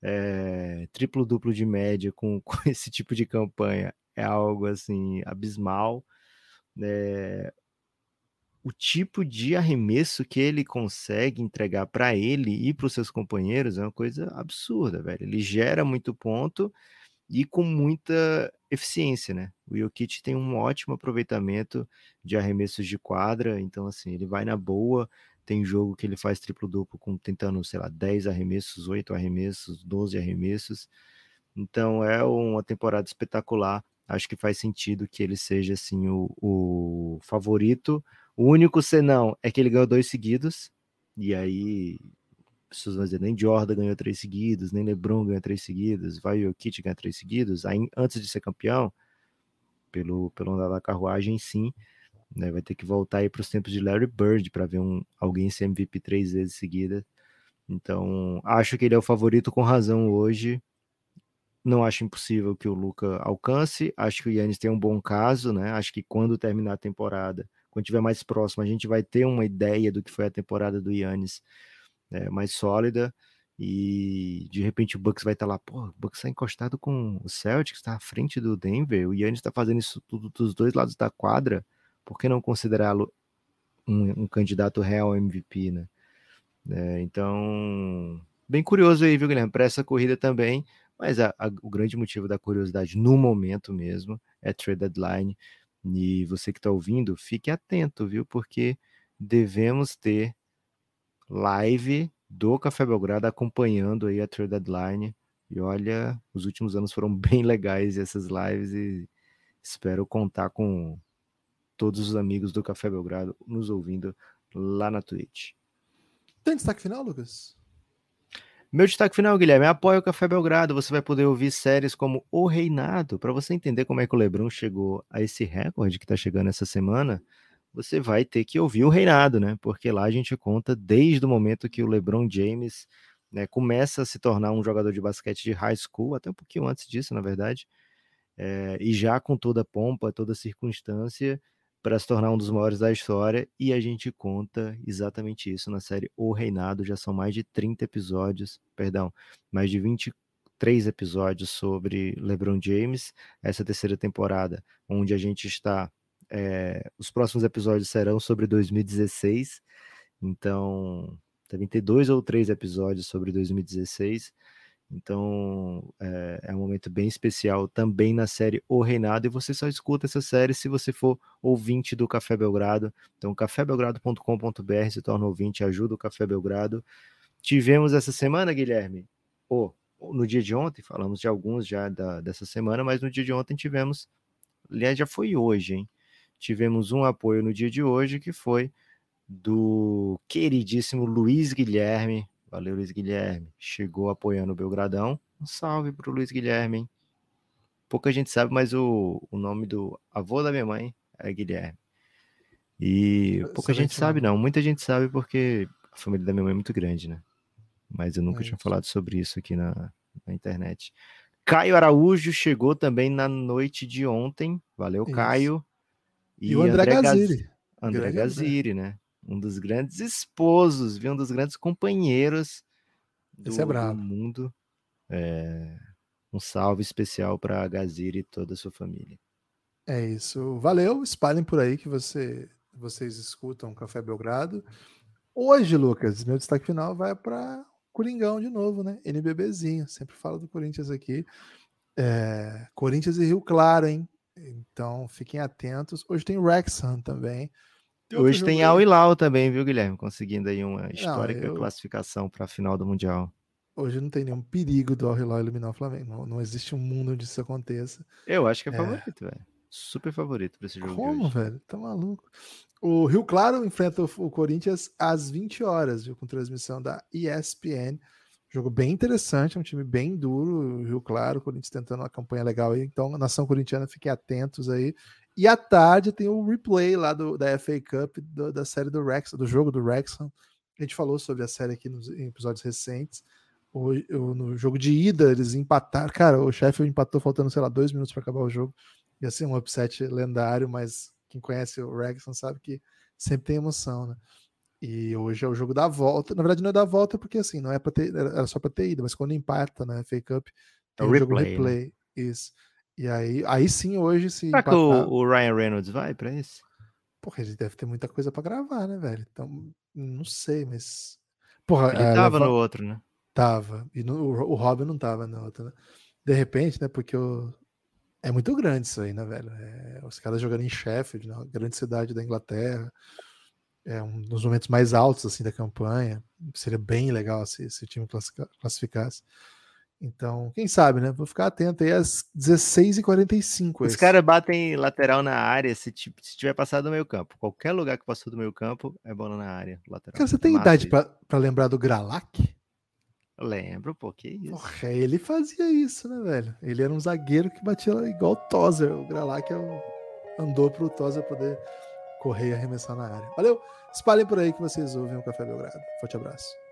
é, triplo-duplo de média com, com esse tipo de campanha é algo assim abismal. É, o tipo de arremesso que ele consegue entregar para ele e para os seus companheiros é uma coisa absurda, velho. Ele gera muito ponto e com muita eficiência, né? O Jokic tem um ótimo aproveitamento de arremessos de quadra, então assim, ele vai na boa, tem jogo que ele faz triplo-duplo com tentando, sei lá, 10 arremessos, 8 arremessos, 12 arremessos. Então é uma temporada espetacular acho que faz sentido que ele seja assim o, o favorito. O único senão é que ele ganhou dois seguidos, e aí pessoas vão dizer, nem Jordan ganhou três seguidos, nem LeBron ganhou três seguidos, vai o Kit ganhar três seguidos, aí antes de ser campeão, pelo, pelo andar da carruagem, sim, né, vai ter que voltar aí para os tempos de Larry Bird para ver um, alguém ser MVP três vezes seguida. Então, acho que ele é o favorito com razão hoje. Não acho impossível que o Luca alcance. Acho que o Yannis tem um bom caso, né? Acho que quando terminar a temporada, quando estiver mais próximo, a gente vai ter uma ideia do que foi a temporada do Yannis né, mais sólida. E de repente o Bucks vai estar tá lá, pô, o Bucks está encostado com o Celtics, está à frente do Denver. O Yannis está fazendo isso tudo dos dois lados da quadra. Por que não considerá-lo um, um, candidato real MVP, né? É, então, bem curioso aí, viu, Guilherme? Para essa corrida também. Mas a, a, o grande motivo da curiosidade no momento mesmo é trade deadline. E você que está ouvindo, fique atento, viu? Porque devemos ter live do Café Belgrado acompanhando aí a trade deadline. E olha, os últimos anos foram bem legais essas lives e espero contar com todos os amigos do Café Belgrado nos ouvindo lá na Twitch. Tem destaque final, Lucas? Meu destaque final, Guilherme, apoia o Café Belgrado. Você vai poder ouvir séries como O Reinado. Para você entender como é que o Lebron chegou a esse recorde que está chegando essa semana, você vai ter que ouvir O Reinado, né? Porque lá a gente conta desde o momento que o LeBron James né, começa a se tornar um jogador de basquete de high school, até um pouquinho antes disso, na verdade, é, e já com toda pompa, toda circunstância, para se tornar um dos maiores da história, e a gente conta exatamente isso na série O Reinado. Já são mais de 30 episódios, perdão, mais de 23 episódios sobre LeBron James, essa terceira temporada, onde a gente está. É, os próximos episódios serão sobre 2016, então devem ter dois ou três episódios sobre 2016. Então é, é, um momento bem especial também na série O Reinado. E você só escuta essa série se você for ouvinte do Café Belgrado. Então, cafébelgrado.com.br se torna ouvinte, ajuda o Café Belgrado. Tivemos essa semana, Guilherme, oh, no dia de ontem, falamos de alguns já da, dessa semana, mas no dia de ontem tivemos, aliás, já foi hoje, hein? Tivemos um apoio no dia de hoje que foi do queridíssimo Luiz Guilherme, Valeu, Luiz Guilherme. Chegou apoiando o Belgradão. Um salve pro Luiz Guilherme, hein? Pouca gente sabe, mas o, o nome do avô da minha mãe é Guilherme. E pouca gente sabe, não. Muita gente sabe porque a família da minha mãe é muito grande, né? Mas eu nunca é tinha falado sobre isso aqui na, na, internet. Caio Araújo chegou também na noite de ontem. Valeu, isso. Caio. E, e o André, André Gaziri. André Gaziri, né? um dos grandes esposos, viu? Um dos grandes companheiros do, é do mundo. É, um salve especial para a Gazira e toda a sua família. É isso. Valeu. Espalhem por aí que você, vocês escutam Café Belgrado. Hoje, Lucas, meu destaque final vai para Coringão de novo, né? NBBzinho. Sempre falo do Corinthians aqui. É, Corinthians e Rio Claro, hein? Então fiquem atentos. Hoje tem Wrexham também. Hoje tem Al Hilal também, viu, Guilherme? Conseguindo aí uma histórica não, eu... classificação para a final do Mundial. Hoje não tem nenhum perigo do Al Hilal eliminar o Flamengo. Não, não, existe um mundo onde isso aconteça. Eu acho que é, é... favorito, velho. Super favorito para esse jogo. Como, velho? Tá maluco. O Rio Claro enfrenta o Corinthians às 20 horas, viu? Com transmissão da ESPN. Jogo bem interessante, é um time bem duro. Rio Claro, Corinthians tentando uma campanha legal aí. Então, nação corintiana, fiquem atentos aí. E à tarde tem o replay lá do, da FA Cup do, da série do Rex, do jogo do Wrexham. A gente falou sobre a série aqui nos episódios recentes. O, o, no jogo de ida, eles empataram. Cara, o chefe empatou faltando, sei lá, dois minutos para acabar o jogo. Ia ser um upset lendário, mas quem conhece o Wrexham sabe que sempre tem emoção, né? E hoje é o jogo da volta. Na verdade, não é da volta, porque assim, não é para ter, era só para ter ida, mas quando empata na FA Cup, tem é o replay, jogo replay. Né? Isso. E aí, aí sim, hoje se. Será empatar... que o, o, Ryan Reynolds vai para esse? Porra, ele deve ter muita coisa para gravar, né, velho? Então, não sei, mas. Porra, ele é, tava no outro, né? Tava. E no, o Robin não tava no outro, né? De repente, né? Porque o... é muito grande isso aí, né, velho? É... Os caras jogando em Sheffield, né? grande cidade da Inglaterra. É um dos momentos mais altos assim da campanha. Seria bem legal se, se o time classificasse. Então, quem sabe, né? Vou ficar atento aí às 16h45. Os caras batem lateral na área se, se tiver passado do meio campo. Qualquer lugar que passou do meio campo é bola na área. Lateral. Cara, você tem Massa idade para lembrar do Gralac? Lembro, pô, que isso. Porra, ele fazia isso, né, velho? Ele era um zagueiro que batia igual o Tozer. O Gralac é um... andou pro Tozer poder correr e arremessar na área. Valeu! Espalhem por aí que vocês ouvem o Café Belgrado. Forte abraço.